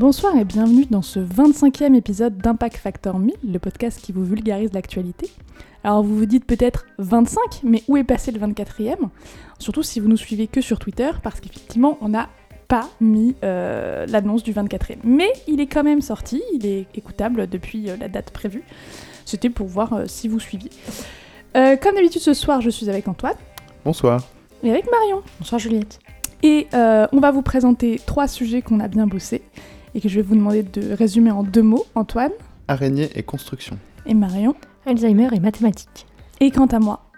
Bonsoir et bienvenue dans ce 25e épisode d'Impact Factor 1000, le podcast qui vous vulgarise l'actualité. Alors vous vous dites peut-être 25, mais où est passé le 24e Surtout si vous nous suivez que sur Twitter, parce qu'effectivement on n'a pas mis euh, l'annonce du 24e. Mais il est quand même sorti, il est écoutable depuis euh, la date prévue. C'était pour voir euh, si vous suiviez. Euh, comme d'habitude ce soir, je suis avec Antoine Bonsoir. et avec Marion. Bonsoir Juliette. Et euh, on va vous présenter trois sujets qu'on a bien bossés et que je vais vous demander de résumer en deux mots, Antoine Araignée et construction. et Marion. Alzheimer et mathématiques. Et quant à moi,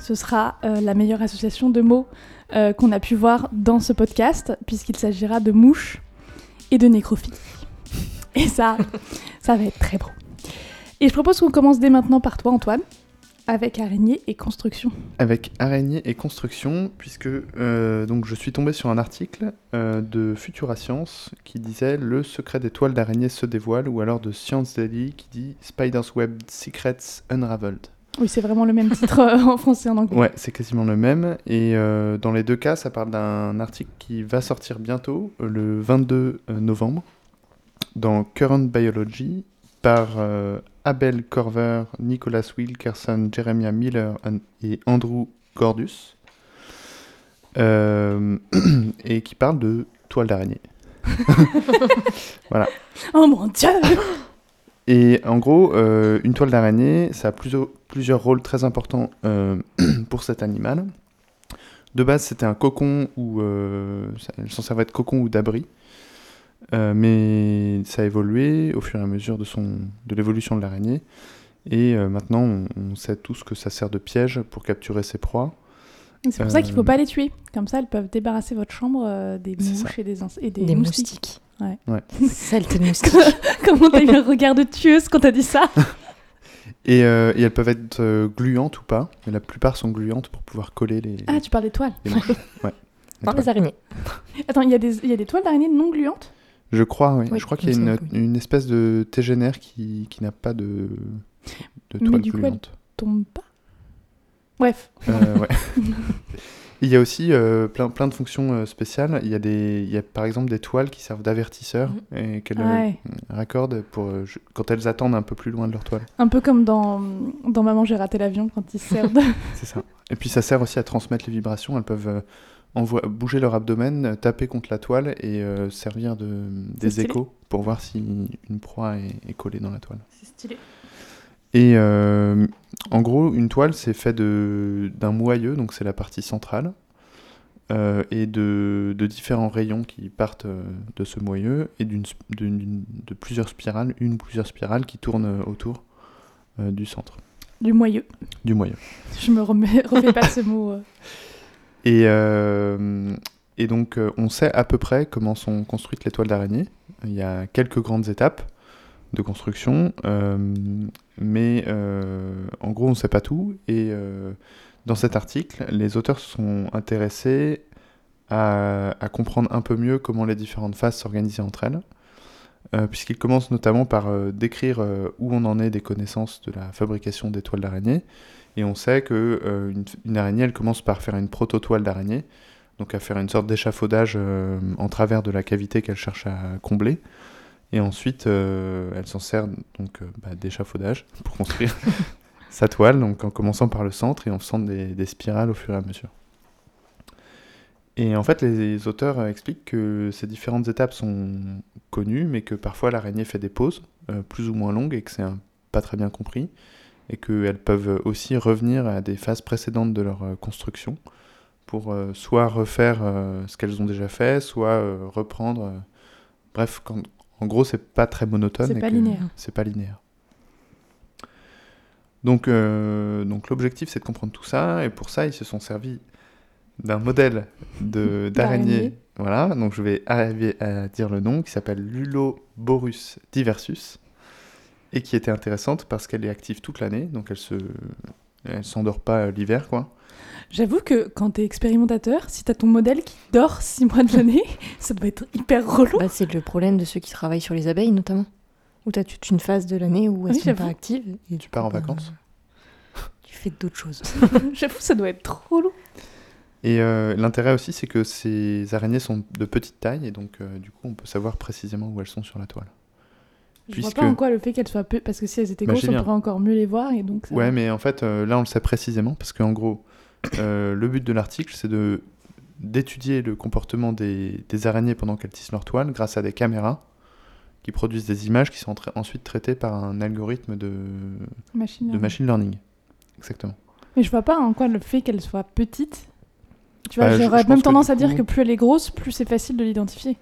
ce sera euh, la meilleure association de mots euh, qu'on a pu voir dans ce podcast, puisqu'il s'agira de mouches et de nécrophilie. Et ça, ça va être très beau. Et je propose qu'on commence dès maintenant par toi, Antoine, avec araignée et construction. Avec araignée et construction, puisque euh, donc je suis tombé sur un article euh, de Futura Science qui disait Le secret des toiles d'araignée se dévoile, ou alors de Science Daily qui dit Spider's Web Secrets Unraveled. Oui, c'est vraiment le même titre en français et en anglais. Ouais, c'est quasiment le même. Et euh, dans les deux cas, ça parle d'un article qui va sortir bientôt, le 22 novembre, dans Current Biology, par Abel Corver, Nicholas Wilkerson, Jeremiah Miller et Andrew Gordus, Euh, et qui parle de toile d'araignée. Oh mon dieu Et en gros, euh, une toile d'araignée, ça a plusieurs, plusieurs rôles très importants euh, pour cet animal. De base, c'était un cocon ou ça- s'en servait de cocon ou d'abri, Euh, mais ça a évolué au fur et à mesure de son de l'évolution de l'araignée. Et euh, maintenant, on, on sait tous que ça sert de piège pour capturer ses proies. C'est pour ça qu'il ne faut Euh, pas les tuer. Comme ça, elles peuvent débarrasser votre chambre des mouches et des, et des Des, moustiques. moustiques. Ouais. Saleté de moustiques. Comment t'as eu un regard de tueuse quand t'as dit ça Et, euh, et elles peuvent être gluantes ou pas, mais la plupart sont gluantes pour pouvoir coller les, Ah, tu parles des toiles. les mouches. Ouais. Les les araignées. Attends, il y, a des- il y a des toiles d'araignée non gluantes? Je crois, oui. Oui, je crois il qu'il y a une, semble, oui. une espèce de tégénaire qui, qui n'a pas de, de Mais toile du coup, elle-. Tombent pas? Bref. Euh, ouais. Il y a aussi euh, plein, plein de fonctions euh, spéciales. Il y, a des, il y a par exemple des toiles qui servent d'avertisseurs et qu'elles Ouais. raccordent pour, quand elles attendent un peu plus loin de leur toile. Un peu comme dans, dans Maman, j'ai raté l'avion quand ils se servent de... C'est ça. Et puis ça sert aussi à transmettre les vibrations. Elles peuvent euh, envoi- bouger leur abdomen, taper contre la toile et euh, servir de, des échos pour voir si une proie est, est collée dans la toile. C'est stylé. Et euh, en gros, une toile, c'est fait de- d'un moyeu, donc c'est la partie centrale, euh, et de, de différents rayons qui partent de ce moyeu, et d'une de plusieurs spirales, une ou plusieurs spirales qui tournent autour euh, du centre, Du moyeu. du moyeu. Je me remets, refais pas ce mot. Euh. Et, donc, euh, on sait à peu près comment sont construites les toiles d'araignée. Il y a quelques grandes étapes de construction, euh, mais en gros, on ne sait pas tout. Et dans cet article, les auteurs se sont intéressés à, comprendre un peu mieux comment les différentes phases s'organisaient entre elles, euh, puisqu'ils commencent notamment par décrire où on en est des connaissances de la fabrication des toiles d'araignée. Et on sait que euh, une, une araignée, elle commence par faire une proto-toile d'araignée, donc à faire une sorte d'échafaudage euh, en travers de la cavité qu'elle cherche à combler. Et ensuite, euh, elle s'en sert donc bah, d'échafaudage pour construire sa toile, donc en commençant par le centre et en faisant des, des spirales au fur et à mesure. Et en fait, les auteurs expliquent que ces différentes étapes sont connues, mais que parfois l'araignée fait des pauses, euh, plus ou moins longues, et que c'est pas très bien compris, et qu'elles peuvent aussi revenir à des phases précédentes de leur euh, construction, pour euh, soit refaire euh, ce qu'elles ont déjà fait, soit reprendre. Bref, quand- en gros, c'est pas très monotone. C'est pas linéaire. C'est pas linéaire. Donc, euh, donc l'objectif, c'est de comprendre tout ça, et pour ça, ils se sont servis d'un modèle d'araignée. Voilà, donc je vais arriver à dire le nom, qui s'appelle Luloborus diversus, et qui était intéressante parce qu'elle est active toute l'année, donc elle se, elle s'endort pas euh, l'hiver, quoi. J'avoue que quand t'es expérimentateur, si t'as ton modèle qui dort six mois de l'année, ça doit être hyper relou. Bah, c'est le problème de ceux qui travaillent sur les abeilles, notamment. Où tu as toute une phase de l'année où elles Oui, sont pas actives. Et Tu pars en ben, vacances Tu fais d'autres choses. J'avoue, ça doit être trop relou. Et euh, l'intérêt aussi, c'est que ces araignées sont de petite taille, et donc euh, du coup, on peut savoir précisément où elles sont sur la toile. Je Puisque- vois pas en quoi le fait qu'elles soient peu... Parce que si elles étaient Bah, grosses, on pourrait encore mieux les voir. Et donc ça- Ouais, mais en fait, euh, là, on le sait précisément, parce qu'en gros, euh, le but de l'article, c'est de d'étudier le comportement des, des araignées pendant qu'elles tissent leur toile grâce à des caméras qui produisent des images qui sont tra- ensuite traitées par un algorithme de, Machine de learning. machine learning. Exactement. Mais je vois pas en quoi le fait qu'elle soit petite. Tu vois, Bah, j'aurais même tendance à dire que plus elle est grosse, plus c'est facile de l'identifier.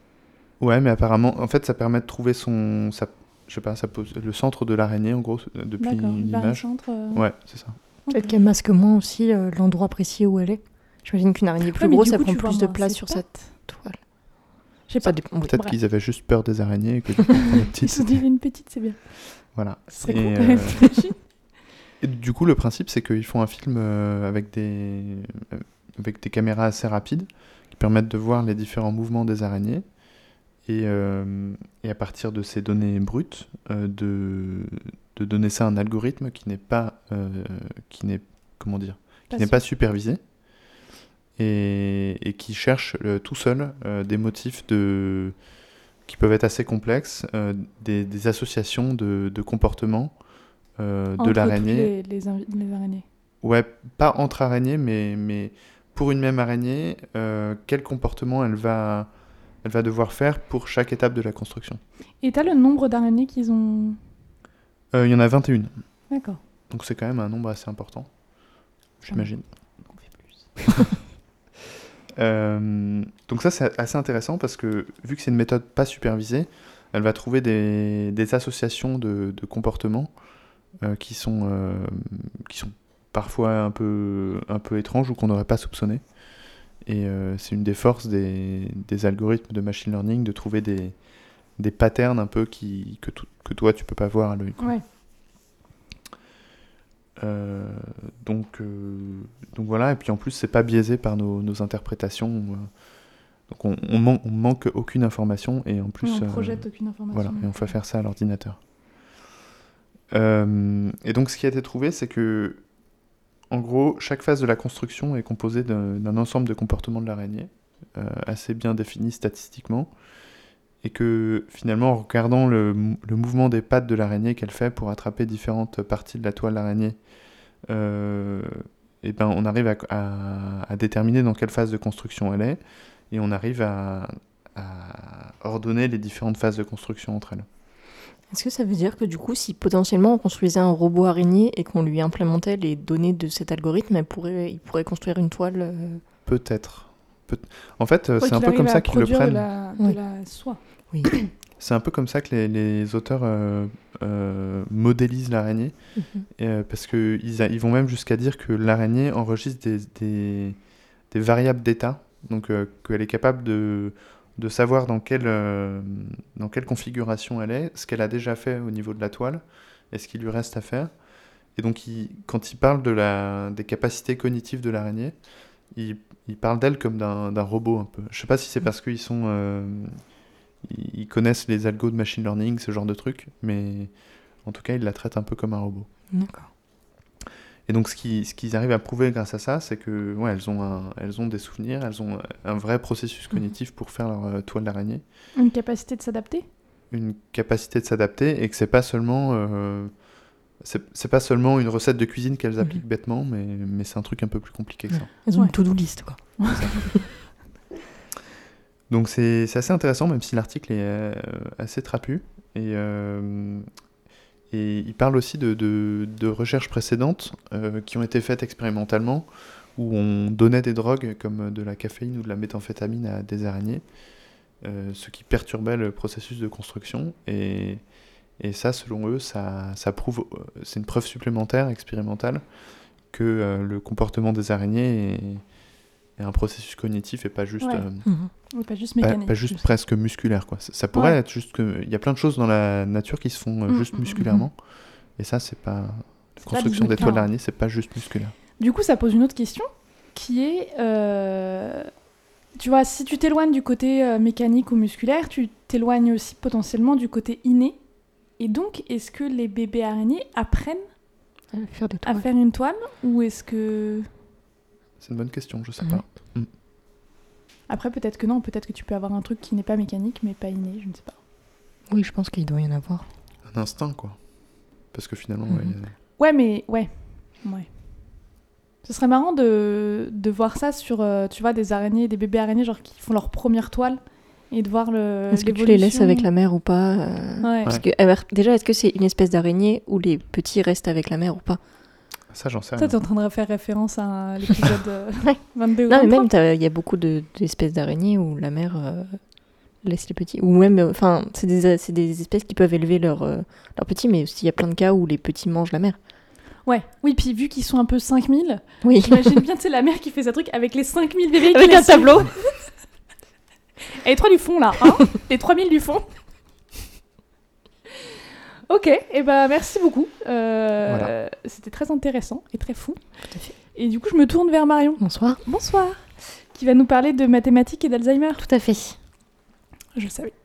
Ouais, mais apparemment, en fait, ça permet de trouver son, sa- je sais pas, sa pose- le centre de l'araignée, en gros, depuis D'accord. une Vers un image. centre. euh, Ouais, c'est ça. Peut-être qu'elle masque moins aussi euh, l'endroit précis où elle est. J'imagine qu'une araignée plus Ouais, grosse, coup, prend plus de place sur cette toile. Je sais Ça pas. dépend. Peut-être qu'ils avaient juste peur des araignées et que du coup, Ils petite. une petite, c'est bien. Voilà. Ce serait Et, cool. euh, Et du coup, le principe, c'est qu'ils font un film euh, avec, des, euh, avec des caméras assez rapides qui permettent de voir les différents mouvements des araignées. Et, euh, et à partir de ces données brutes, euh, de, de donner ça à un algorithme qui n'est pas, euh, qui n'est, comment dire, qui n'est pas supervisé et, et qui cherche tout seul des motifs de, qui peuvent être assez complexes, des, des associations de, de comportements de l'araignée. Les, les, les araignées. Ouais, pas entre araignées, mais, mais pour une même araignée, quel comportement elle va, elle va devoir faire pour chaque étape de la construction. Et t'as le nombre d'araignées qu'ils ont. Euh, Il y en a 21, D'accord. donc c'est quand même un nombre assez important, j'imagine. On fait plus. Euh, donc ça c'est assez intéressant parce que vu que c'est une méthode pas supervisée, elle va trouver des, des associations de, de comportements euh, qui, sont, qui sont parfois un peu, un peu étranges ou qu'on n'aurait pas soupçonné. Et euh, c'est une des forces des, des algorithmes de machine learning de trouver des, des patterns un peu qui, que, to- que toi tu peux pas voir à l'œil. Ouais. Euh, donc, euh, donc voilà, et puis en plus, c'est pas biaisé par nos, nos interprétations. donc on, on, man- on manque aucune information et en plus, on projette aucune information. voilà, et on fait faire ça à l'ordinateur. Et donc, ce qui a été trouvé, c'est que, en gros, chaque phase de la construction est composée d'un ensemble de comportements de l'araignée, euh, assez bien définis statistiquement, et que finalement, en regardant le, mou- le mouvement des pattes de l'araignée qu'elle fait pour attraper différentes parties de la toile d'araignée, euh, ben, on arrive à, déterminer dans quelle phase de construction elle est, et on arrive à ordonner les différentes phases de construction entre elles. Est-ce que ça veut dire que du coup, si potentiellement on construisait un robot araignée et qu'on lui implémentait les données de cet algorithme, elle pourrait, il pourrait construire une toile euh, Peut-être. Peut- en fait, euh, Ouais, c'est un peu comme ça qu'ils le prennent. De la, de Oui. la soie. C'est un peu comme ça que les, les auteurs euh, euh, modélisent l'araignée, Mhm. euh, parce qu'ils ils vont même jusqu'à dire que l'araignée enregistre des, des, des variables d'état, donc euh, qu'elle est capable de, de savoir dans quelle, euh, dans quelle configuration elle est, ce qu'elle a déjà fait au niveau de la toile, et ce qu'il lui reste à faire. Et donc, il- quand il parle de la, des capacités cognitives de l'araignée, il, il parle d'elle comme d'un robot un peu. Je sais pas si c'est parce qu'ils sont... euh, ils connaissent les algos de machine learning, ce genre de trucs, mais en tout cas, ils la traitent un peu comme un robot. D'accord. Et donc, ce qui- ce qu'ils arrivent à prouver grâce à ça, c'est que ouais, elles, ont un- elles ont des souvenirs, elles ont un vrai processus cognitif pour faire leur euh, toile d'araignée, Une capacité de s'adapter? Une capacité de s'adapter, et que c'est pas seulement euh, c'est pas seulement une recette de cuisine qu'elles appliquent bêtement, mais, mais c'est un truc un peu plus compliqué que ça. Elles ont une to-do list, quoi. Donc c'est c'est assez intéressant, même si l'article est euh, assez trapu. Et, euh, et il parle aussi de, de- recherches précédentes euh, qui ont été faites expérimentalement, où on donnait des drogues comme de la caféine ou de la méthamphétamine à des araignées, euh, ce qui perturbait le processus de construction. Et, et ça, selon eux, ça, ça prouve, euh, c'est une preuve supplémentaire, expérimentale, que le comportement des araignées est, est un processus cognitif et pas juste... Ouais. euh, Mhm. Pas juste mécanique. pas juste presque musculaire quoi. Ça, ça pourrait Ouais. être juste que il y a plein de choses dans la nature qui se font euh, Mm, juste mm, mm, musculairement et ça c'est pas la construction des toiles d'araignée c'est pas juste musculaire. Du coup, ça pose une autre question qui est euh, tu vois, si tu t'éloignes du côté euh, mécanique ou musculaire, tu t'éloignes aussi potentiellement du côté inné. Et donc, est-ce que les bébés araignées apprennent À faire des à faire une toile ou est-ce que C'est une bonne question, je sais pas. Après, peut-être que non, peut-être que tu peux avoir un truc qui n'est pas mécanique, mais pas inné, je ne sais pas. Oui, je pense qu'il doit y en avoir. Un instinct, quoi. Parce que finalement, Mhm. ouais, il y a- Ouais, mais ouais. Ouais. Ce serait marrant de, de voir ça sur, euh, tu vois, des araignées, des bébés araignées, genre qui font leur première toile, et de voir le. Est-ce que tu les laisses avec la mère ou pas euh, Ouais. Parce que, alors, déjà, est-ce que c'est une espèce d'araignée où les petits restent avec la mère ou pas? Ça, j'en sais Toi, rien. t'es en train de faire référence à l'épisode euh, Ouais. 22 ou Non, mais 23. même, il y a beaucoup de- d'espèces d'araignées où la mère euh, laisse les petits. Ou même, euh, enfin, c'est des, c'est des espèces qui peuvent élever leurs euh, leurs petits, mais aussi il y a plein de cas où les petits mangent la mère. Ouais, oui, puis vu qu'ils sont un peu 5000, Oui. j'imagine bien, tu sais, la mère qui fait ce truc avec les 5000 bébés qui Avec un tableau. Et les 3 du fond, là, hein Les 3000 du fond. Ok, et ben merci beaucoup. Euh, Voilà. C'était très intéressant et très fou. Tout à fait. Et du coup, je me tourne vers Marion. Bonsoir. Bonsoir. Qui va nous parler de mathématiques et d'Alzheimer. Tout à fait. Je le savais.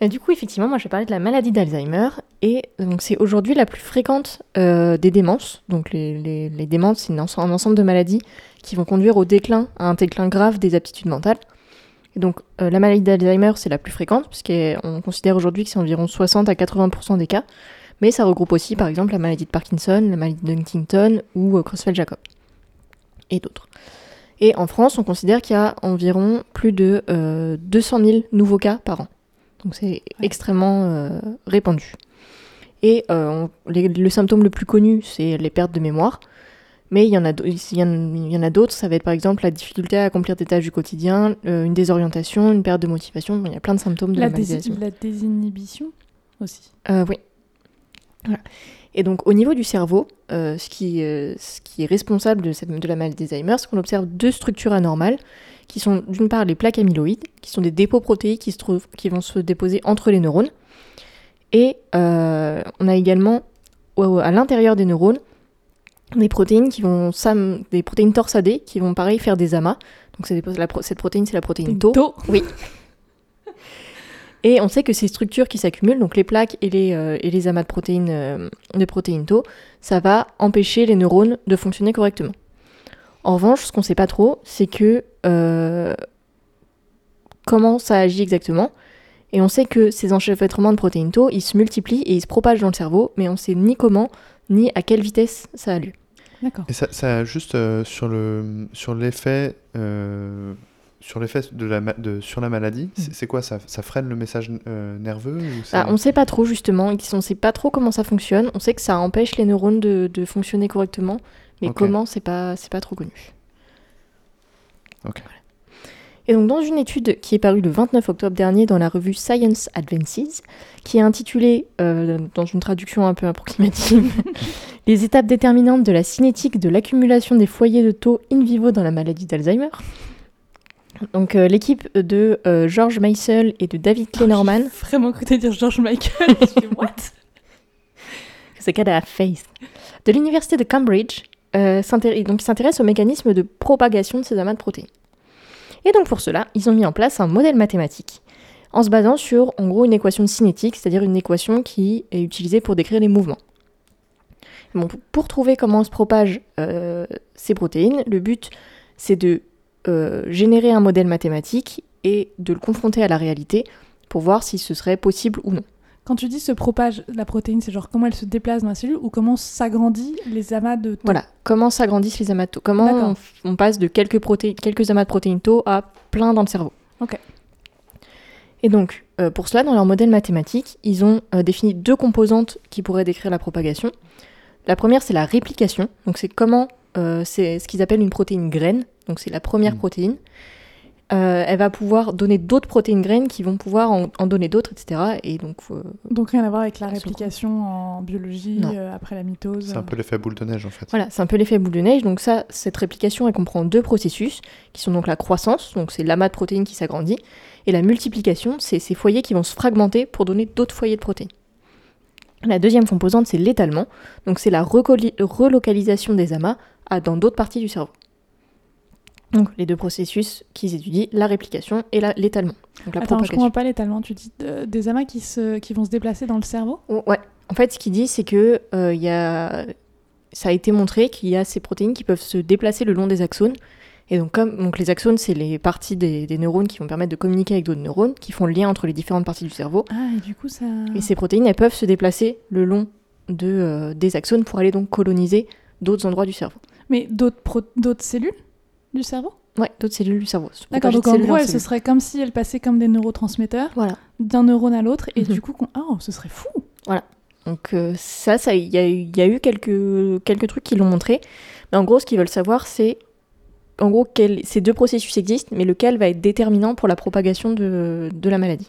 Et du coup, effectivement, moi je vais parler de la maladie d'Alzheimer. Et donc, c'est aujourd'hui la plus fréquente euh, des démences. Donc, les, les, les démences, c'est un ensemble de maladies qui vont conduire au déclin, à un déclin grave des aptitudes mentales. Et donc, euh, la maladie d'Alzheimer, c'est la plus fréquente, puisqu'on considère aujourd'hui que c'est environ 60 à 80% des cas. Mais ça regroupe aussi, par exemple, la maladie de Parkinson, la maladie de Huntington ou euh, Creutzfeldt-Jacob. Et d'autres. Et en France, on considère qu'il y a environ plus de euh, 200 000 nouveaux cas par an. Donc c'est extrêmement euh, répandu. Et euh, on- les- le symptôme le plus connu, c'est les pertes de mémoire. Mais il y en a, d'autres, ça va être par exemple la difficulté à accomplir des tâches du quotidien, euh, une désorientation, une perte de motivation. Bon, il y a plein de symptômes de La, d'Alzheimer. la désinhibition aussi. Euh, oui. Voilà. Et donc, au niveau du cerveau, euh, ce, qui, ce qui est responsable de, cette, de la maladie d'Alzheimer, c'est qu'on observe deux structures anormales, qui sont d'une part les plaques amyloïdes, qui sont des dépôts protéiques qui, se trouvent, qui vont se déposer entre les neurones. Et on a également, à l'intérieur des neurones, des protéines qui vont des protéines torsadées qui vont pareil faire des amas. Donc des- la cette protéine c'est la protéine tau. Tau. Et on sait que ces structures qui s'accumulent, donc les plaques et les, euh, et les amas de protéines, euh, de protéines tau, ça va empêcher les neurones de fonctionner correctement. En revanche, ce qu'on ne sait pas trop, c'est que euh, comment ça agit exactement. Et on sait que ces enchevêtrements de protéines tau, ils se multiplient et ils se propagent dans le cerveau, mais on ne sait ni comment, ni à quelle vitesse ça a lieu. D'accord. Et ça, ça juste euh, sur le sur l'effet euh, sur l'effet de la de sur la maladie, c'est c'est quoi? Ça Ça freine le message euh, nerveux ou c'est- Ah, on ne sait pas trop justement, on ne sait pas trop comment ça fonctionne. On sait que ça empêche les neurones de, de fonctionner correctement, mais comment, c'est pas, c'est pas trop connu. Ok. Et donc dans une étude qui est parue le 29 octobre dernier dans la revue Science Advances, qui est intitulée, euh, dans une traduction un peu approximative, Les étapes déterminantes de la cinétique de l'accumulation des foyers de taux in vivo dans la maladie d'Alzheimer. Donc euh, l'équipe de euh, George Meissel et de David Kleinorman J'ai Vraiment cru dire George Michael. Je What? C'est qu'elle a face. De l'université de Cambridge, donc ils s'intéressent au mécanisme de propagation de ces amas de protéines. Et donc pour cela, ils ont mis en place un modèle mathématique en se basant sur en gros une équation cinétique, c'est-à-dire une équation qui est utilisée pour décrire les mouvements. Pour trouver comment se propagent euh, ces protéines, le but c'est de euh, générer un modèle mathématique et de le confronter à la réalité pour voir si ce serait possible ou non. Quand tu dis se propage la protéine, c'est genre comment elle se déplace dans la cellule ou comment s'agrandit les amas de tau Voilà, comment s'agrandissent les amas de tau Comment on, on passe de quelques, protéines, quelques amas de protéines tau à plein dans le cerveau Ok. Et donc, euh, pour cela, dans leur modèle mathématique, ils ont euh, défini deux composantes qui pourraient décrire la propagation. La première, c'est la réplication. Donc, c'est comment, euh, c'est ce qu'ils appellent une protéine graine. Donc, c'est la première Mm. protéine. Euh, elle va pouvoir donner d'autres protéines graines qui vont pouvoir en, en donner d'autres, etc. Et donc, euh, Donc rien à voir avec la réplication en biologie euh, après la mitose. C'est un peu l'effet boule de neige en fait. Voilà, c'est un peu l'effet boule de neige. Donc ça, cette réplication, elle comprend deux processus, qui sont donc la croissance, donc c'est l'amas de protéines qui s'agrandit, et la multiplication, c'est ces foyers qui vont se fragmenter pour donner d'autres foyers de protéines. La deuxième composante, c'est l'étalement, donc c'est la relocalisation des amas à- dans d'autres parties du cerveau. Donc les deux processus qu'ils étudient, la réplication et l'étalement. Donc la Attends, je comprends pas l'étalement. Tu dis euh, des amas qui, se, qui vont se déplacer dans le cerveau? Oh, Ouais. En fait, ce qu'il dit, c'est que euh, y a... ça a été montré qu'il y a ces protéines qui peuvent se déplacer le long des axones. Et donc, comme donc les axones, c'est les parties des, des neurones qui vont permettre de communiquer avec d'autres neurones, qui font le lien entre les différentes parties du cerveau. Ah, et du coup, ça. Et ces protéines, elles peuvent se déplacer le long de, euh, des axones pour aller donc coloniser d'autres endroits du cerveau. Mais d'autres cellules? Du cerveau Ouais, d'autres cellules du cerveau. D'accord, donc en gros, ce serait comme si elle passait comme des neurotransmetteurs Voilà. d'un neurone à l'autre, et Mhm. du coup, oh, ce serait fou Donc euh, ça, ça, il y, a eu- il y a eu quelques, quelques trucs qui l'ont montré. Mais en gros, ce qu'ils veulent savoir, c'est en gros quel, ces deux processus existent, mais lequel va être déterminant pour la propagation de, de la maladie.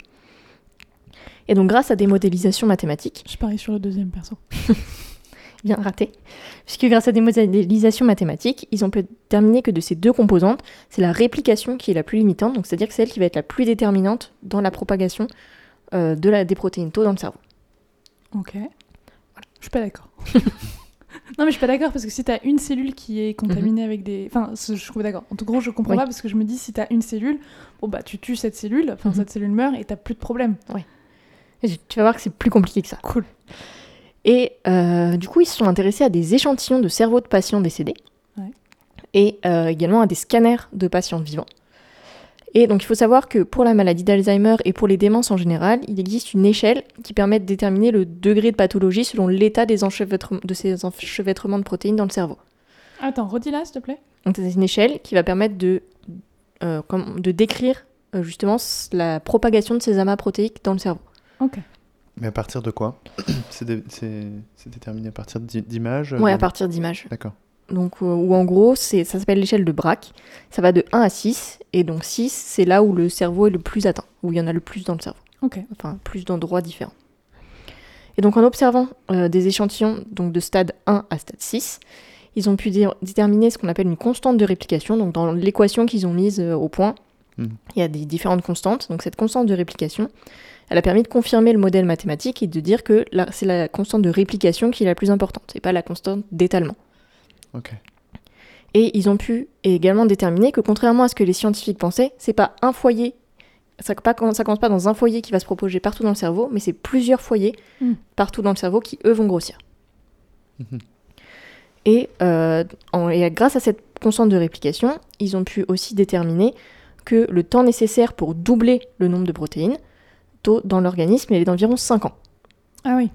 Et donc, grâce à des modélisations mathématiques, Je parie sur le deuxième perso. bien raté, puisque grâce à des modélisations mathématiques, ils ont pu déterminer que de ces deux composantes, c'est la réplication qui est la plus limitante, donc c'est-à-dire que c'est elle qui va être la plus déterminante dans la propagation euh, de la, des protéines tau dans le cerveau. Ok. Je suis pas d'accord. non, mais je suis pas d'accord parce que si t'as une cellule qui est contaminée avec des. Enfin, je suis d'accord. En tout gros, je comprends Oui. pas parce que je me dis si t'as une cellule, bon bah tu tues cette cellule, enfin Mhm. cette cellule meurt et t'as plus de problème. Et tu vas voir que c'est plus compliqué que ça. Cool. Et euh, du coup, ils se sont intéressés à des échantillons de cerveau de patients décédés Ouais. et euh, également à des scanners de patients vivants. Et donc, il faut savoir que pour la maladie d'Alzheimer et pour les démences en général, il existe une échelle qui permet de déterminer le degré de pathologie selon l'état des enchevêtrements, de ces enchevêtrements de protéines dans le cerveau. Attends, redis là, s'il te plaît. Donc, c'est une échelle qui va permettre de, euh, de décrire justement la propagation de ces amas protéiques dans le cerveau. Ok. Mais à partir de quoi C'est dé- C'est c'est déterminé à partir d'i- d'images euh, à partir d'images. D'accord. Donc, euh, où en gros, ça s'appelle l'échelle de Braque. Ça va de 1 à 6. Et donc 6, c'est là où le cerveau est le plus atteint, où il y en a le plus dans le cerveau. Ok. Enfin, plus d'endroits différents. Et donc, en observant euh, des échantillons donc de stade 1 à stade 6, ils ont pu dé- déterminer ce qu'on appelle une constante de réplication. Donc, dans l'équation qu'ils ont mise euh, au point, Mhm. il y a des différentes constantes. Donc, cette constante de réplication, elle a permis de confirmer le modèle mathématique et de dire que c'est la constante de réplication qui est la plus importante, et pas la constante d'étalement. Et ils ont pu également déterminer que contrairement à ce que les scientifiques pensaient, c'est pas un foyer, ça, pas, ça commence pas dans un foyer qui va se propager partout dans le cerveau, mais c'est plusieurs foyers Mm. partout dans le cerveau qui eux vont grossir. Mhm. Et, euh, en- et grâce à cette constante de réplication, ils ont pu aussi déterminer que le temps nécessaire pour doubler le nombre de protéines tôt dans l'organisme il est d'environ 5 ans. Ah oui.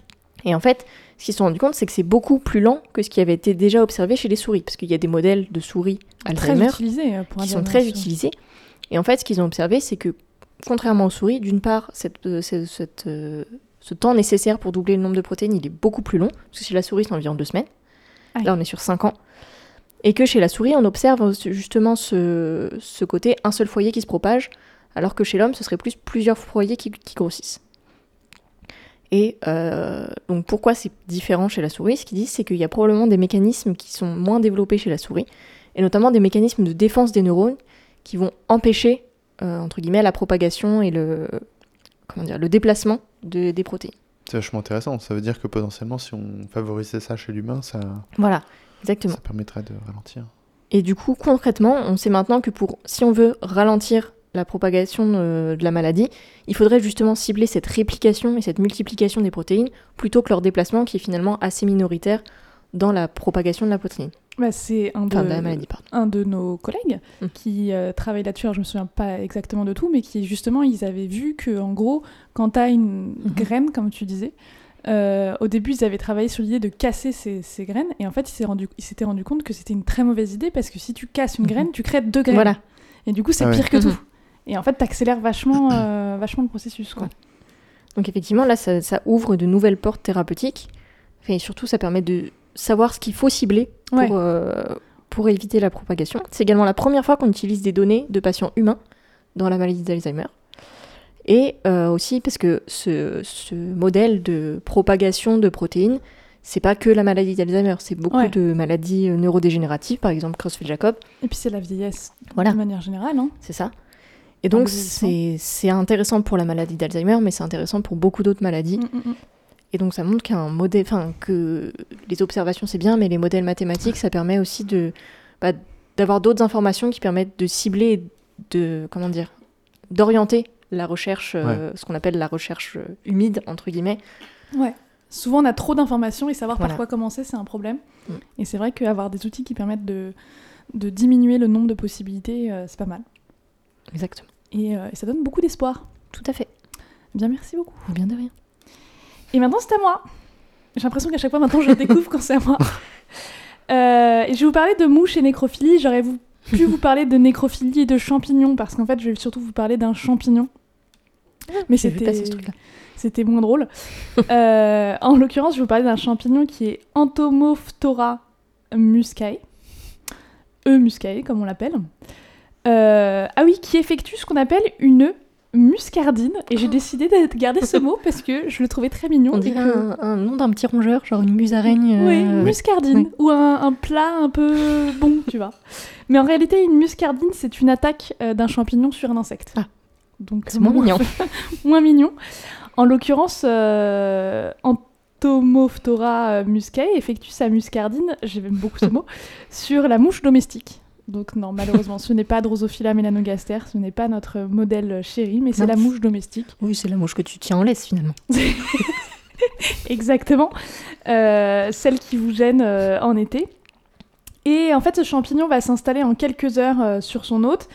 Et en fait, ce qu'ils se sont rendus compte, c'est que c'est beaucoup plus lent que ce qui avait été déjà observé chez les souris, parce qu'il y a des modèles de souris Très Alzheimer utilisé euh, pour qui sont très utilisés. Et en fait, ce qu'ils ont observé, c'est que contrairement aux souris, d'une part, cette, euh, cette, euh, ce temps nécessaire pour doubler le nombre de protéines, il est beaucoup plus long, parce que chez la souris, c'est environ deux semaines. Aïe. Là, on est sur cinq ans. Et que chez la souris, on observe justement ce, ce côté un seul foyer qui se propage, alors que chez l'homme, ce serait plus plusieurs foyers qui, qui grossissent. Et euh, donc pourquoi c'est différent chez la souris? Ce qu'ils disent, c'est qu'il y a probablement des mécanismes qui sont moins développés chez la souris, et notamment des mécanismes de défense des neurones qui vont empêcher, euh, entre guillemets, la propagation et le, comment dire, le déplacement de- des protéines. C'est vachement intéressant. Ça veut dire que potentiellement, si on favorisait ça chez l'humain, ça, Voilà, exactement. ça permettrait de ralentir. Et du coup, concrètement, on sait maintenant que pour, si on veut ralentir la propagation de, de la maladie, il faudrait justement cibler cette réplication et cette multiplication des protéines plutôt que leur déplacement qui est finalement assez minoritaire dans la propagation de la protéine. Bah, c'est un de, Enfin, de la maladie, pardon. un de nos collègues Mm. qui euh, travaille là-dessus, alors je me souviens pas exactement de tout, mais qui justement, ils avaient vu que en gros, quand tu as une Mhm. graine, comme tu disais, euh, au début, ils avaient travaillé sur l'idée de casser ces, ces graines, et en fait, ils rendu- s'étaient rendu compte que c'était une très mauvaise idée parce que si tu casses une Mhm. graine, tu crées deux graines. Voilà. Et du coup, c'est Ah ouais. pire que tout. Et en fait, t'accélères vachement, euh, vachement le processus. Quoi. Donc effectivement, là, ça, ça ouvre de nouvelles portes thérapeutiques. Et surtout, ça permet de savoir ce qu'il faut cibler pour, Ouais. euh, pour éviter la propagation. C'est également la première fois qu'on utilise des données de patients humains dans la maladie d'Alzheimer. Et euh, aussi parce que ce, ce modèle de propagation de protéines, c'est pas que la maladie d'Alzheimer, c'est beaucoup Ouais. de maladies neurodégénératives, par exemple Creutzfeldt-Jacob, Et puis c'est la vieillesse Voilà. de manière générale. Hein. c'est ça. Et donc c'est c'est intéressant pour la maladie d'Alzheimer, mais c'est intéressant pour beaucoup d'autres maladies. Mm, mm, mm. Et donc ça montre qu'un modèle, enfin que les observations c'est bien, mais les modèles mathématiques ça permet aussi de bah, d'avoir d'autres informations qui permettent de cibler, de comment dire, d'orienter la recherche, euh, ce qu'on appelle la recherche euh, humide entre guillemets, Ouais. Souvent, on a trop d'informations et savoir Voilà. par quoi commencer, c'est un problème. Mm. Et c'est vrai qu'avoir des outils qui permettent de, de diminuer le nombre de possibilités, euh, c'est pas mal. Exactement. Et, euh, et ça donne beaucoup d'espoir. Tout à fait. Bien, merci beaucoup. Bien de rien. Et maintenant, c'est à moi. J'ai l'impression qu'à chaque fois, maintenant, je découvre quand c'est à moi. Euh, et je vais vous parler de mouches et nécrophilie. J'aurais pu vous parler de nécrophilie et de champignons, parce qu'en fait, je vais surtout vous parler d'un champignon. Mais c'était ce truc-là. c'était moins drôle. Euh, en l'occurrence, je vais vous parler d'un champignon qui est Entomophthora muscae. E muscae, comme on l'appelle. Euh, ah oui, qui effectue ce qu'on appelle une muscardine. Et j'ai décidé de garder ce mot parce que je le trouvais très mignon. On dirait que- un, un nom d'un petit rongeur, genre une musaraigne. Oui, euh, une muscardine. oui. Ou un, un plat un peu bon, tu vois. Mais en réalité, une muscardine, c'est une attaque euh, d'un champignon sur un insecte. Ah. Donc, C'est moins moins- mignon. moins mignon. En l'occurrence, euh, Entomophthora muscae effectue sa muscardine, j'aime beaucoup ce mot, sur la mouche domestique. Donc non, malheureusement, ce n'est pas Drosophila melanogaster, ce n'est pas notre modèle chéri, mais c'est la mouche domestique. Oui, c'est la mouche que tu tiens en laisse finalement. Exactement. Euh, celle qui vous gêne euh, en été. Et en fait, ce champignon va s'installer en quelques heures euh, sur son hôte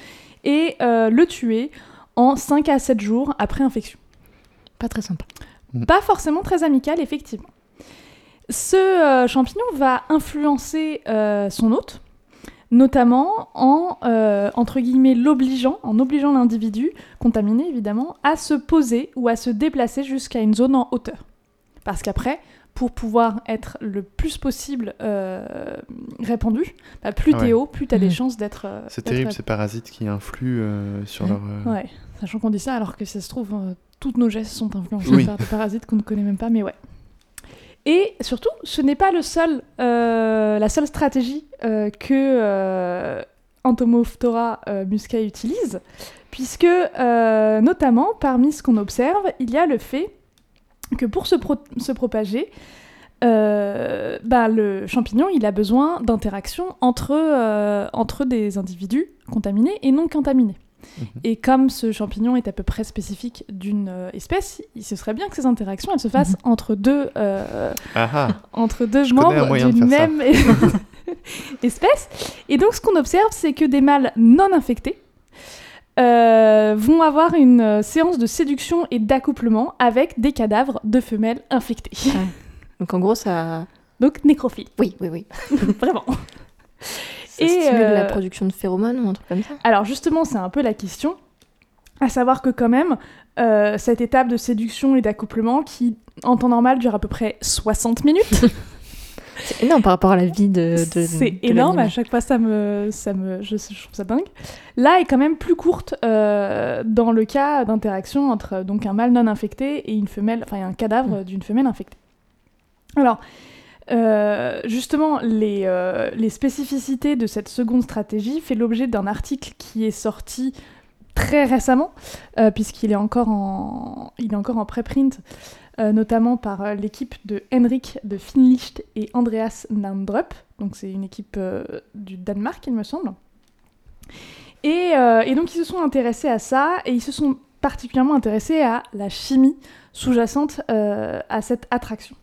et euh, le tuer en 5 à 7 jours après infection. Pas très sympa. Pas forcément très amical, effectivement. Ce euh, champignon va influencer euh, son hôte, notamment en, euh, entre guillemets, l'obligeant, en obligeant l'individu, contaminé évidemment, à se poser ou à se déplacer jusqu'à une zone en hauteur. Parce qu'après, pour pouvoir être le plus possible euh, répandu, bah, plus Ah t'es ouais. haut, plus t'as des chances d'être... euh, C'est terrible ces parasites qui influent euh, sur Ouais. leur. euh, Ouais, sachant qu'on dit ça alors que ça se trouve, euh, toutes nos gestes sont influencés Oui. par des parasites qu'on ne connaît même pas, mais ouais. Et surtout, ce n'est pas euh, la seule stratégie euh, que euh, Entomophthora muscae utilise, puisque notamment parmi ce qu'on observe, il y a le fait que pour se, pro- se propager, bah, le champignon a besoin d'interaction entre, euh, entre des individus contaminés et non contaminés. Mhm. Et comme ce champignon est à peu près spécifique d'une euh, espèce, il se serait bien que ces interactions elles se fassent Mhm. entre deux, euh, Ah ah entre deux Je membres de d'une même espèce. Et donc ce qu'on observe, c'est que des mâles non infectés euh, vont avoir une séance de séduction et d'accouplement avec des cadavres de femelles infectées. Donc en gros, ça. Donc nécrophile, Oui, oui, oui. vraiment. Ça Et, stimule euh, la production de phéromones ou un truc comme ça. Alors justement, c'est un peu la question, à savoir que quand même, euh, cette étape de séduction et d'accouplement qui, en temps normal, dure à peu près 60 minutes, C'est énorme par rapport à la vie de. de c'est énorme, à chaque fois ça me, ça me, je, je trouve ça dingue. Là est quand même plus courte euh, dans le cas d'interaction entre euh, donc un mâle non infecté et une femelle, enfin un cadavre d'une femelle infectée. Alors, euh, justement, les, euh, les spécificités de cette seconde stratégie fait l'objet d'un article qui est sorti très récemment, euh, puisqu'il est encore en, préprint, notamment par l'équipe de Henrik de Finlicht et Andreas Nandrup. Donc c'est une équipe du Danemark, il me semble. Et, donc ils se sont intéressés à ça, et ils se sont particulièrement intéressés à la chimie sous-jacente à cette attraction.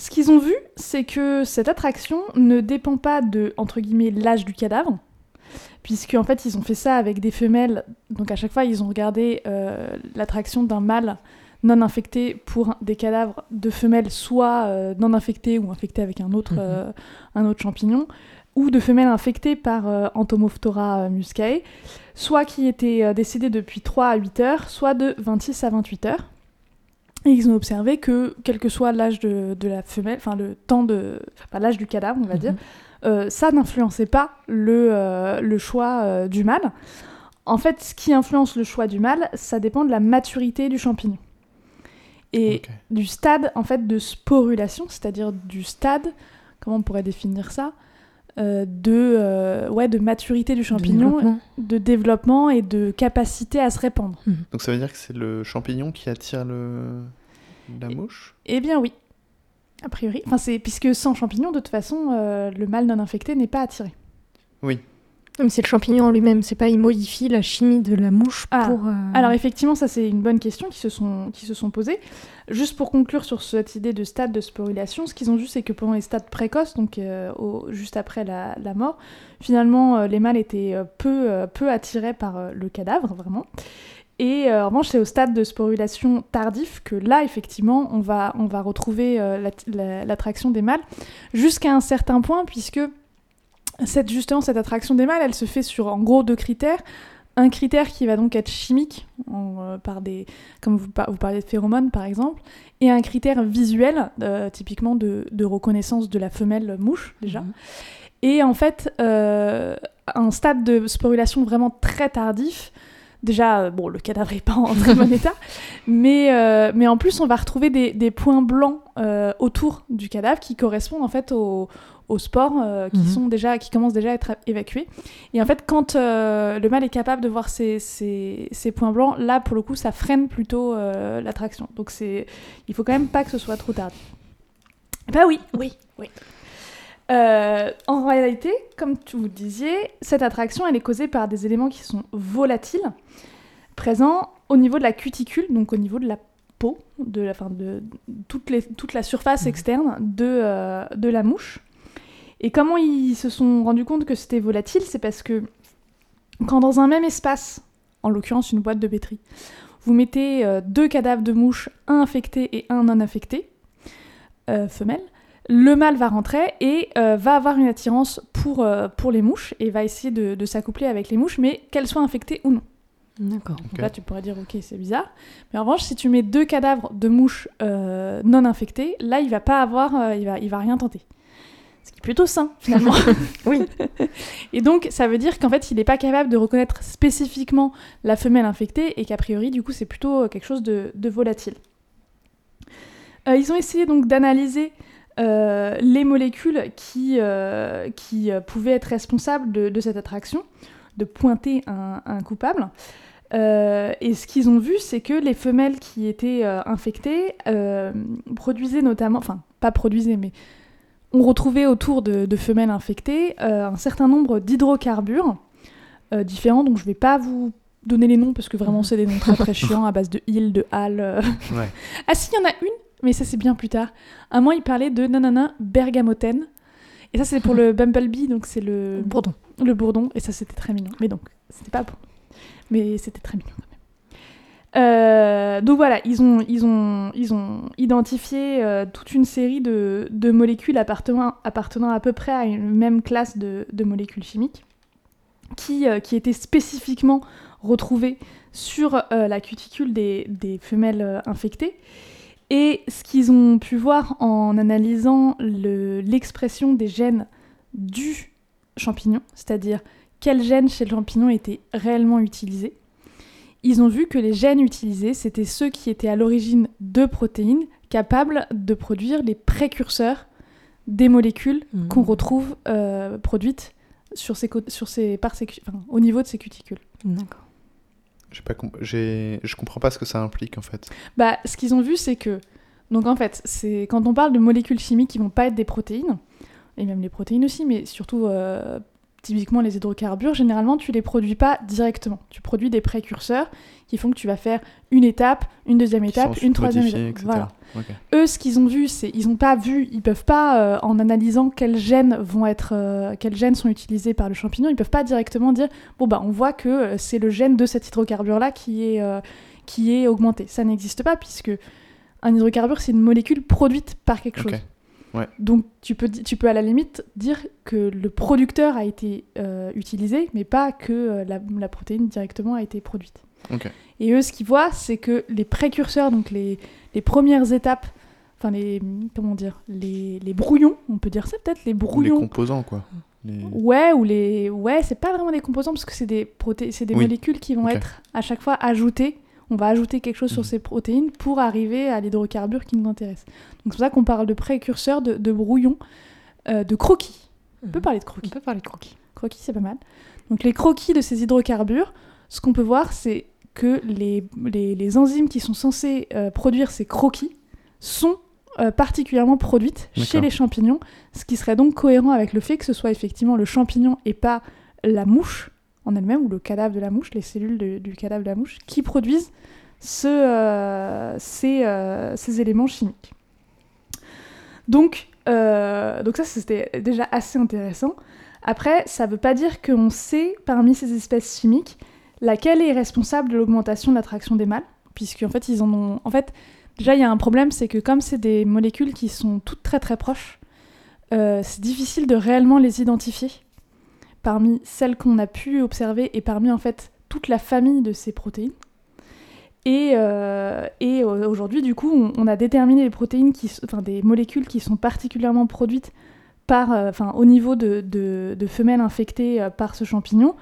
Ce qu'ils ont vu, c'est que cette attraction ne dépend pas de, entre guillemets, l'âge du cadavre, puisque en fait ils ont fait ça avec des femelles, donc à chaque fois ils ont regardé euh, l'attraction d'un mâle non infecté pour des cadavres de femelles soit euh, non infectées ou infectées avec un autre, Mhm. euh, un autre champignon, ou de femelles infectées par euh, Entomophthora muscae, soit qui étaient euh, décédées depuis 3 à 8 heures, soit de 26 à 28 heures. Et ils ont observé que, quel que soit l'âge de, de la femelle, enfin le temps de. Enfin, l'âge du cadavre, on va dire, Mhm. euh, ça n'influençait pas le, euh, le choix euh, du mâle. En fait, ce qui influence le choix du mâle, ça dépend de la maturité du champignon. Et du stade en fait de sporulation, c'est-à-dire du stade, comment on pourrait définir ça? Euh, de, euh, ouais, de maturité du De champignon, développement. de développement et de capacité à se répandre. Donc ça veut dire que c'est le champignon qui attire le... la mouche? Eh bien oui, a priori. Enfin, c'est puisque sans champignon, de toute façon, euh, le mâle non infecté n'est pas attiré. Oui. Mais c'est le champignon en lui-même, c'est pas il modifie la chimie de la mouche Ah, pour. euh, Alors effectivement, ça c'est une bonne question qui se sont, qui se sont posées. Juste pour conclure sur cette idée de stade de sporulation, ce qu'ils ont vu c'est que pendant les stades précoces, donc euh, au- juste après la, la mort, finalement euh, les mâles étaient peu, peu attirés par le cadavre, vraiment. Et en revanche, c'est au stade de sporulation tardif que là, effectivement, on va, on va retrouver l'att- la- l'attraction des mâles jusqu'à un certain point, puisque cette, justement, cette attraction des mâles, elle se fait sur en gros deux critères. Un critère qui va donc être chimique, en, euh, par des, comme vous, par- vous parlez de phéromones par exemple, et un critère visuel, euh, typiquement de, de reconnaissance de la femelle mouche déjà. Mhm. Et en fait, euh, un stade de sporulation vraiment très tardif. Déjà, bon, le cadavre n'est pas en très bon état, mais, euh, mais en plus, on va retrouver des, des points blancs euh, autour du cadavre qui correspondent en fait aux, aux spores euh, qui, Mhm. sont déjà, qui commencent déjà à être évacués. Et en fait, quand euh, le mâle est capable de voir ces, ces, ces points blancs, là, pour le coup, ça freine plutôt euh, l'attraction. Donc, c'est, il faut quand même pas que ce soit trop tardif. Bah oui, oui, oui. Euh, en réalité, comme tu vous le disiez, cette attraction, elle est causée par des éléments qui sont volatiles, présents au niveau de la cuticule, donc au niveau de la peau, de la, enfin de toute, les- toute la surface Mhm. externe de, euh, de la mouche. Et comment ils se sont rendus compte que c'était volatile C'est parce que quand dans un même espace, en l'occurrence une boîte de pétri, vous mettez euh, deux cadavres de mouches, un infecté et un non infecté, euh, femelle, le mâle va rentrer et euh, va avoir une attirance pour, euh, pour les mouches et va essayer de, de s'accoupler avec les mouches, mais qu'elles soient infectées ou non. D'accord. Donc Ok. là, tu pourrais dire, ok, c'est bizarre. Mais en revanche, si tu mets deux cadavres de mouches euh, non infectées, là, il va pas avoir, euh, il, va, il va rien tenter. Ce qui est plutôt sain, finalement. Oui. Et donc, ça veut dire qu'en fait, il n'est pas capable de reconnaître spécifiquement la femelle infectée et qu'a priori, du coup, c'est plutôt euh, quelque chose de, de volatile. Euh, ils ont essayé donc d'analyser euh, les molécules qui, euh, qui pouvaient être responsables de, de cette attraction, de pointer un, un coupable. Euh, et ce qu'ils ont vu, c'est que les femelles qui étaient euh, infectées euh, produisaient notamment, enfin pas produisaient, mais on retrouvait autour de, de femelles infectées euh, un certain nombre d'hydrocarbures euh, différents, dont je vais pas vous donner les noms parce que vraiment c'est des noms très très chiants à base de il, de al. euh. Ouais. Ah si, il y en a une, mais ça c'est bien plus tard. À moi, il parlait de nanana bergamotène. Et ça c'est pour le Bumblebee, donc c'est le Bourdon. le bourdon, et ça c'était très mignon. Mais donc, c'était pas pour Mais c'était très mignon. Euh, donc voilà, ils ont, identifié euh, toute une série de, molécules appartenant, à peu près à une même classe de, molécules chimiques qui, euh, qui étaient spécifiquement retrouvées sur la cuticule des, femelles infectées. Et ce qu'ils ont pu voir en analysant le- l'expression des gènes du champignon, c'est-à-dire quels gènes chez le champignon étaient réellement utilisés, ils ont vu que les gènes utilisés, c'était ceux qui étaient à l'origine de protéines capables de produire les précurseurs des molécules Mhm. qu'on retrouve euh, produites sur ces, sur ces, par ces enfin, au niveau de ces cuticules. D'accord. J'ai pas comp- j'ai- Je comprends pas ce que ça implique en fait. Bah, ce qu'ils ont vu, c'est que, donc en fait, c'est quand on parle de molécules chimiques qui vont pas être des protéines, et même les protéines aussi, mais surtout euh, typiquement les hydrocarbures, généralement tu les produis pas directement. Tu produis des précurseurs qui font que tu vas faire une étape, une deuxième étape, une troisième étape. Voilà. Eux, ce qu'ils ont vu, c'est ils ont pas vu, ils peuvent pas euh, en analysant quels gènes vont être, euh, quels gènes sont utilisés par le champignon, ils peuvent pas directement dire bon bah on voit que euh, c'est le gène de cet hydrocarbure là qui est euh, qui est augmenté. Ça n'existe pas puisque un hydrocarbure c'est une molécule produite par quelque chose. Ouais. Donc tu peux tu peux à la limite dire que le producteur a été euh, utilisé, mais pas que euh, la, la protéine directement a été produite. Et eux, ce qu'ils voient, c'est que les précurseurs, donc les, les premières étapes, enfin les comment dire, les, les brouillons, on peut dire ça peut-être, les Ou les brouillons. composants quoi. Les- Ouais, ou les ouais, c'est pas vraiment des composants parce que c'est des proté... c'est des Oui. molécules qui vont être à chaque fois ajoutées. On va ajouter quelque chose sur Mhm. ces protéines pour arriver à l'hydrocarbure qui nous intéresse. Donc c'est pour ça qu'on parle de précurseurs, de, de brouillons, euh, de croquis. On peut parler de On croquis. peut parler de croquis. Croquis, c'est pas mal. Donc les croquis de ces hydrocarbures, ce qu'on peut voir, c'est que les, les- les enzymes qui sont censées euh, produire ces croquis sont euh, particulièrement produites chez les champignons, ce qui serait donc cohérent avec le fait que ce soit effectivement le champignon et pas la mouche en elle-même, ou le cadavre de la mouche, les cellules du cadavre de la mouche, qui produisent euh, ces, euh, ces éléments chimiques. Donc, euh, donc ça, c'était déjà assez intéressant. Après, ça ne veut pas dire qu'on sait, parmi ces espèces chimiques, laquelle est responsable de l'augmentation de l'attraction des mâles, puisqu'en fait, ils en ont... En fait, déjà, il y a un problème, c'est que comme c'est des molécules qui sont toutes très très proches, c'est difficile de réellement les identifier parmi celles qu'on a pu observer et parmi en fait toute la famille de ces protéines. Et, euh, euh, aujourd'hui, du coup, on, a déterminé les des molécules qui sont particulièrement produites par, euh, au niveau de, de- femelles infectées par ce champignon.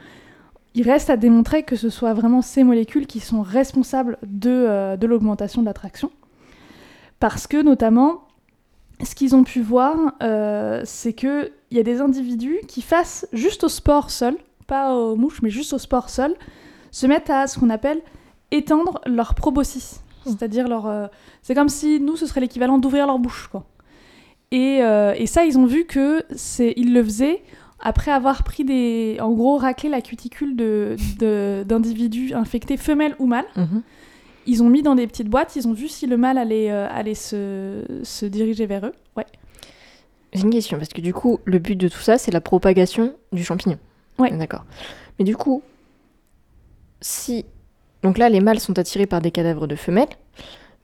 Il reste à démontrer que ce soit vraiment ces molécules qui sont responsables de, de l'augmentation de l'attraction. Parce que, notamment, ce qu'ils ont pu voir, euh, c'est qu'il y a des individus qui, face juste au sport seul, pas aux mouches, mais juste au sport seul, se mettent à ce qu'on appelle étendre leur proboscis. Hmm. C'est-à-dire leur. euh, c'est comme si nous, ce serait l'équivalent d'ouvrir leur bouche, quoi. Et, euh, et ça, ils ont vu que c'est, ils le faisaient après avoir pris des, en gros, raclé la cuticule de, d'individus infectés, femelles ou mâles. Mhm. Ils ont mis dans des petites boîtes, ils ont vu si le mâle allait, euh, allait se, se diriger vers eux. Ouais. J'ai une question, parce que du coup, le but de tout ça, c'est la propagation du champignon. Ouais. D'accord. Mais du coup, si. Donc là, les mâles sont attirés par des cadavres de femelles,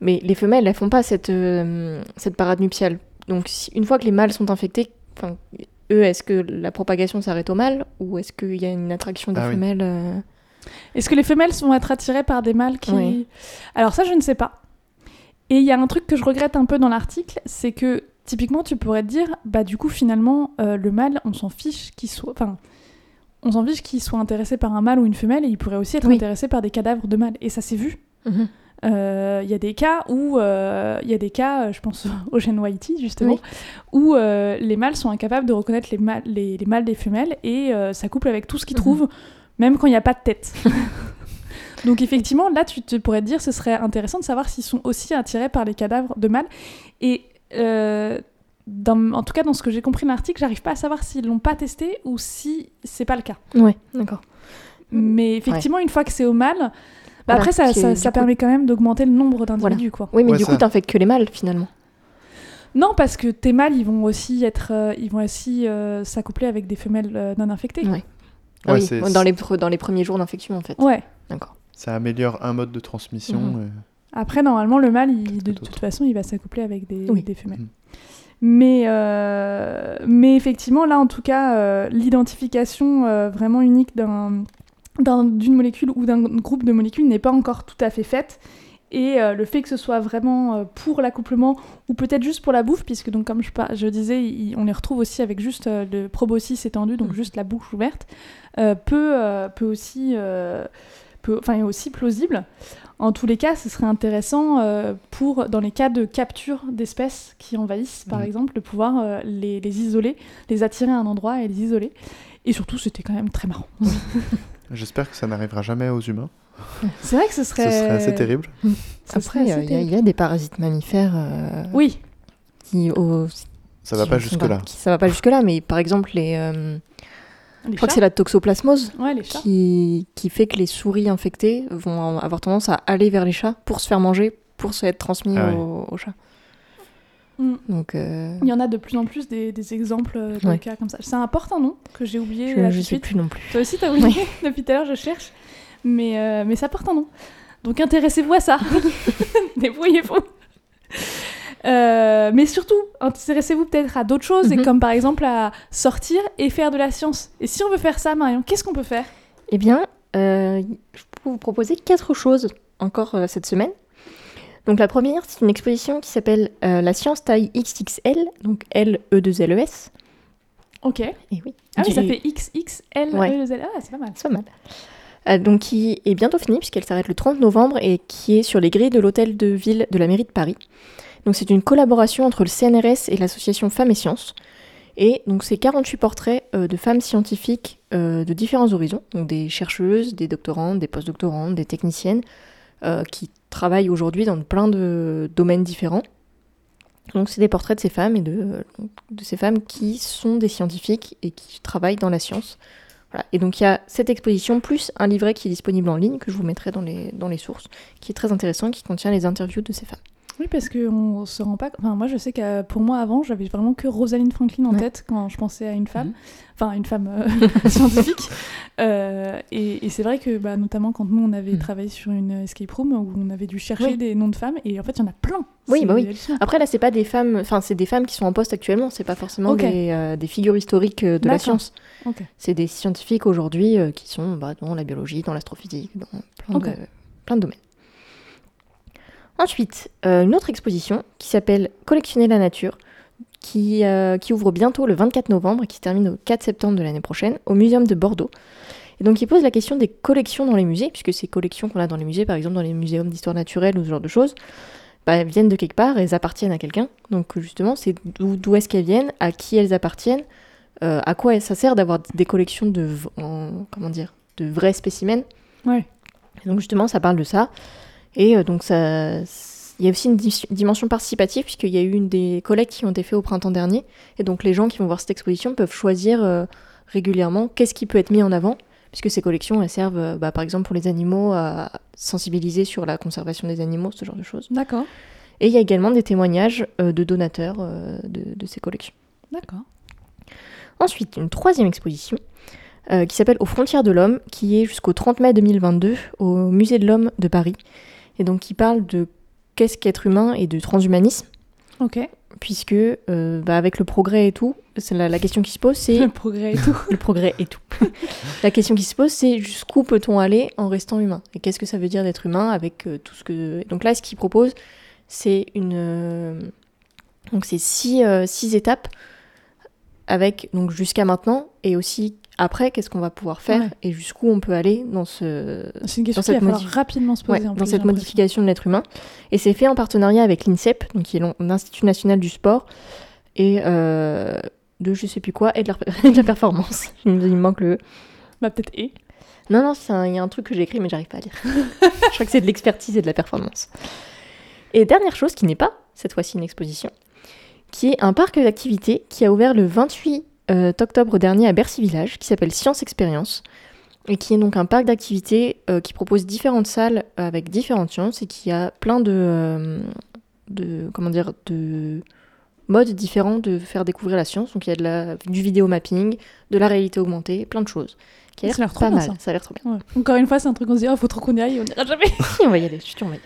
mais les femelles, elles font pas cette, euh, cette parade nuptiale. Donc si- une fois que les mâles sont infectés, enfin, eux, est-ce que la propagation s'arrête au mâle ou est-ce qu'il y a une attraction des Ah oui. femelles euh, Est-ce que les femelles sont être attirées par des mâles qui... Oui. Alors ça, je ne sais pas. Et il y a un truc que je regrette un peu dans l'article, c'est que typiquement, tu pourrais te dire, bah du coup, finalement, euh, le mâle, on s'en fiche qu'il soit... Enfin, on s'en fiche qu'il soit intéressé par un mâle ou une femelle, et il pourrait aussi être Oui. intéressé par des cadavres de mâles. Et ça s'est vu. Mhm. Euh, Il y a des cas où, euh, il y a des cas, je pense au gène Whitey justement, Oui. où les mâles sont incapables de reconnaître les, mâles- les, les mâles des femelles et ça couple avec tout ce qu'ils Mhm. trouvent, même quand il n'y a pas de tête. Donc effectivement, là, tu te pourrais te dire, ce serait intéressant de savoir s'ils sont aussi attirés par les cadavres de mâles. Et euh, dans- en tout cas, dans ce que j'ai compris de l'article, j'arrive pas à savoir s'ils l'ont pas testé ou si c'est pas le cas. Ouais, d'accord. Mais effectivement, une fois que c'est au mâle, bah Voilà, après, ça, ça, du ça coup- permet quand même d'augmenter le nombre d'individus, quoi. Oui, mais Ouais, du ça. coup, t'infectes que les mâles finalement. Non, parce que tes mâles, ils vont aussi être, euh, ils vont aussi euh, s'accoupler avec des femelles euh, non infectées. Ouais. Ouais, oui, dans les, dans les premiers jours d'infection en fait. Ouais. D'accord. Ça améliore un mode de transmission. Mhm. Après, normalement, le mâle, il- de, Tout toute façon, il va s'accoupler avec des, Oui. des femelles. Mhm. Mais, euh, mais effectivement, là, en tout cas, euh, l'identification euh, vraiment unique d'un- d'un- d'une molécule ou d'un groupe de molécules n'est pas encore tout à fait faite. Et euh, le fait que ce soit vraiment euh, pour l'accouplement ou peut-être juste pour la bouffe, puisque donc comme je, disais, il- on les retrouve aussi avec juste euh, le proboscis étendu, donc Mhm. juste la bouche ouverte, euh, peut, euh, peut aussi, euh, peut- enfin, est aussi plausible. En tous les cas, ce serait intéressant euh, pour, dans les cas de capture d'espèces qui envahissent, par Mhm. exemple, de pouvoir euh, les, les isoler, les attirer à un endroit et les isoler. Et surtout, c'était quand même très marrant. J'espère que ça n'arrivera jamais aux humains. C'est vrai que ce serait... Ce serait assez terrible. Après, il y, a- y des parasites mammifères euh, Oui, qui, Ça va qui pas sont jusque-là. qui- ça va pas jusque-là, mais par exemple, les, euh, les je crois que c'est la toxoplasmose Ouais, les chats. qui, qui fait que les souris infectées vont avoir tendance à aller vers les chats pour se faire manger, pour se être transmis Ah ouais. aux, aux chats. Mm. Donc, euh, Il y en a de plus en plus des, des exemples de Ouais. cas comme ça. Ça importe un nom que j'ai oublié je tout de sais suite. plus non plus. Toi aussi, t'as oublié? Depuis tout à l'heure, je cherche. Mais, euh, mais ça porte un nom. Donc intéressez-vous à ça. Débrouillez-vous. Euh, mais surtout, intéressez-vous peut-être à d'autres choses, et Mhm. comme par exemple à sortir et faire de la science. Et si on veut faire ça, Marion, qu'est-ce qu'on peut faire? Eh bien, euh, je peux vous proposer quatre choses encore euh, cette semaine. Donc la première, c'est une exposition qui s'appelle La science taille XXL, donc L E 2 L E S. Ok. Et oui. Ah oui, Du- ça fait XXL. Ouais. E, L. Ah, c'est pas mal. C'est pas mal. Euh, donc qui est bientôt finie puisqu'elle s'arrête le 30 novembre et qui est sur les grilles de l'hôtel de ville de la mairie de Paris. Donc c'est une collaboration entre le CNRS et l'association Femmes et Sciences. Et donc c'est 48 portraits euh, de femmes scientifiques euh, de différents horizons, donc des chercheuses, des doctorantes, des postdoctorantes, des techniciennes, qui travaillent aujourd'hui dans plein de domaines différents. Donc c'est des portraits de ces femmes et de ces femmes qui sont des scientifiques et qui travaillent dans la science. Et donc il y a cette exposition plus un livret qui est disponible en ligne que je vous mettrai dans les, dans les sources, qui est très intéressant, qui contient les interviews de ces femmes. Oui, parce qu'on se rend pas. Enfin, moi, je sais que pour moi, avant, j'avais vraiment que Rosalind Franklin en Ouais. tête quand je pensais à une femme, Mhm. enfin, une femme euh, scientifique. Euh, et et c'est vrai que, bah, notamment quand nous, on avait Mhm. travaillé sur une escape room où on avait dû chercher Oui. des noms de femmes, et en fait, il y en a plein. Oui, bah oui. Après là, c'est pas des femmes, enfin c'est des femmes qui sont en poste actuellement, c'est pas forcément des, euh, des figures historiques de la science. Ok. C'est des scientifiques aujourd'hui qui sont bah, dans la biologie, dans l'astrophysique, dans plein, Ok. de, plein de domaines. Ensuite, euh, une autre exposition qui s'appelle Collectionner la nature, qui, euh, qui ouvre bientôt le 24 novembre et qui se termine au 4 septembre de l'année prochaine au Muséum de Bordeaux. Et donc, il pose la question des collections dans les musées, puisque ces collections qu'on a dans les musées, par exemple dans les muséums d'histoire naturelle ou ce genre de choses, bah, elles viennent de quelque part et elles appartiennent à quelqu'un. Donc, justement, c'est d'où est-ce qu'elles viennent, à qui elles appartiennent, euh, à quoi ça sert d'avoir des collections de, en- comment dire, de vrais spécimens. Ouais. Et donc justement, ça parle de ça. Et euh, donc ça, il y a aussi une di- dimension participative puisqu'il y a eu une des collectes qui ont été faites au printemps dernier. Et donc les gens qui vont voir cette exposition peuvent choisir euh, régulièrement qu'est-ce qui peut être mis en avant. Puisque ces collections, elles servent, euh, bah, par exemple, pour les animaux, à sensibiliser sur la conservation des animaux, ce genre de choses. D'accord. Et il y a également des témoignages euh, de donateurs de, de ces collections. D'accord. Ensuite, une troisième exposition qui s'appelle Aux frontières de l'homme, qui est jusqu'au 30 mai 2022 au Musée de l'homme de Paris. Et donc qui parle de qu'est-ce qu'être humain et de transhumanisme, Ok. puisque euh, bah, avec le progrès et tout, c'est la, la question qui se pose, c'est Le progrès et tout. le progrès et tout. la question qui se pose, c'est jusqu'où peut-on aller en restant humain? Et qu'est-ce que ça veut dire d'être humain avec euh, tout ce que... Donc là, ce qu'il propose, c'est une... euh, Donc c'est six, six étapes avec donc jusqu'à maintenant et aussi après, qu'est-ce qu'on va pouvoir faire Ouais. et jusqu'où on peut aller dans ce... C'est une question Dans cette modif- rapidement se Ouais, poser. en dans plus, j'ai cette modification de l'être humain. Et c'est fait en partenariat avec l'INSEP, donc qui est l'In- l'Institut national du sport, et euh, de je sais plus quoi, et de la, de la performance. Il me manque le... Bah, peut-être et. Non, non, il y a un truc que j'ai écrit, mais j'arrive pas à lire. je crois que c'est de l'expertise et de la performance. Et dernière chose, qui n'est pas, cette fois-ci, une exposition, qui est un parc d'activités qui a ouvert le 28 euh, octobre dernier à Bercy Village, qui s'appelle Science Expérience, et qui est donc un parc d'activités euh, qui propose différentes salles avec différentes sciences et qui a plein de, euh, de comment dire, de modes différents de faire découvrir la science. Donc il y a de la, du vidéo mapping, de la réalité augmentée, plein de choses. Qui a Ça a l'air trop bien, mal. ça. Ça a l'air trop bien. Ouais. Encore une fois, c'est un truc qu'on se dit, oh, faut trop qu'on y aille, on ira jamais. On va y aller, je suis sûre, on va y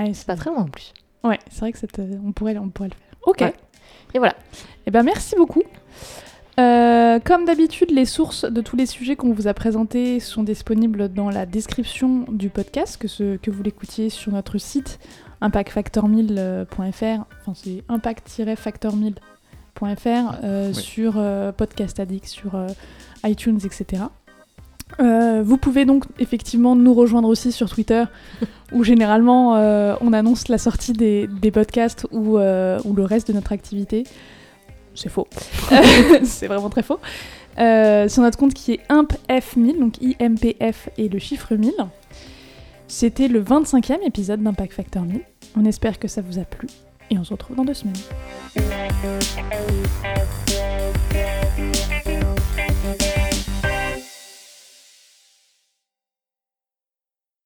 aller. C'est pas très loin en plus. Ouais, c'est vrai que euh, on, pourrait, on pourrait le faire. Ok. Ouais. Et voilà. Eh ben, merci beaucoup. Euh, comme d'habitude, les sources de tous les sujets qu'on vous a présentés sont disponibles dans la description du podcast, que, ce, que vous l'écoutiez sur notre site impactfactor1000.fr, enfin c'est impact-factor1000.fr, euh, Oui. sur euh, Podcast Addict, sur iTunes, etc. Vous pouvez donc effectivement nous rejoindre aussi sur Twitter, où généralement on annonce la sortie des, des podcasts ou, ou le reste de notre activité. C'est faux. c'est vraiment très faux. Euh, sur notre compte qui est impf1000, donc IMPF et le chiffre 1000. C'était le 25e épisode d'Impact Factor 1000. On espère que ça vous a plu et on se retrouve dans deux semaines.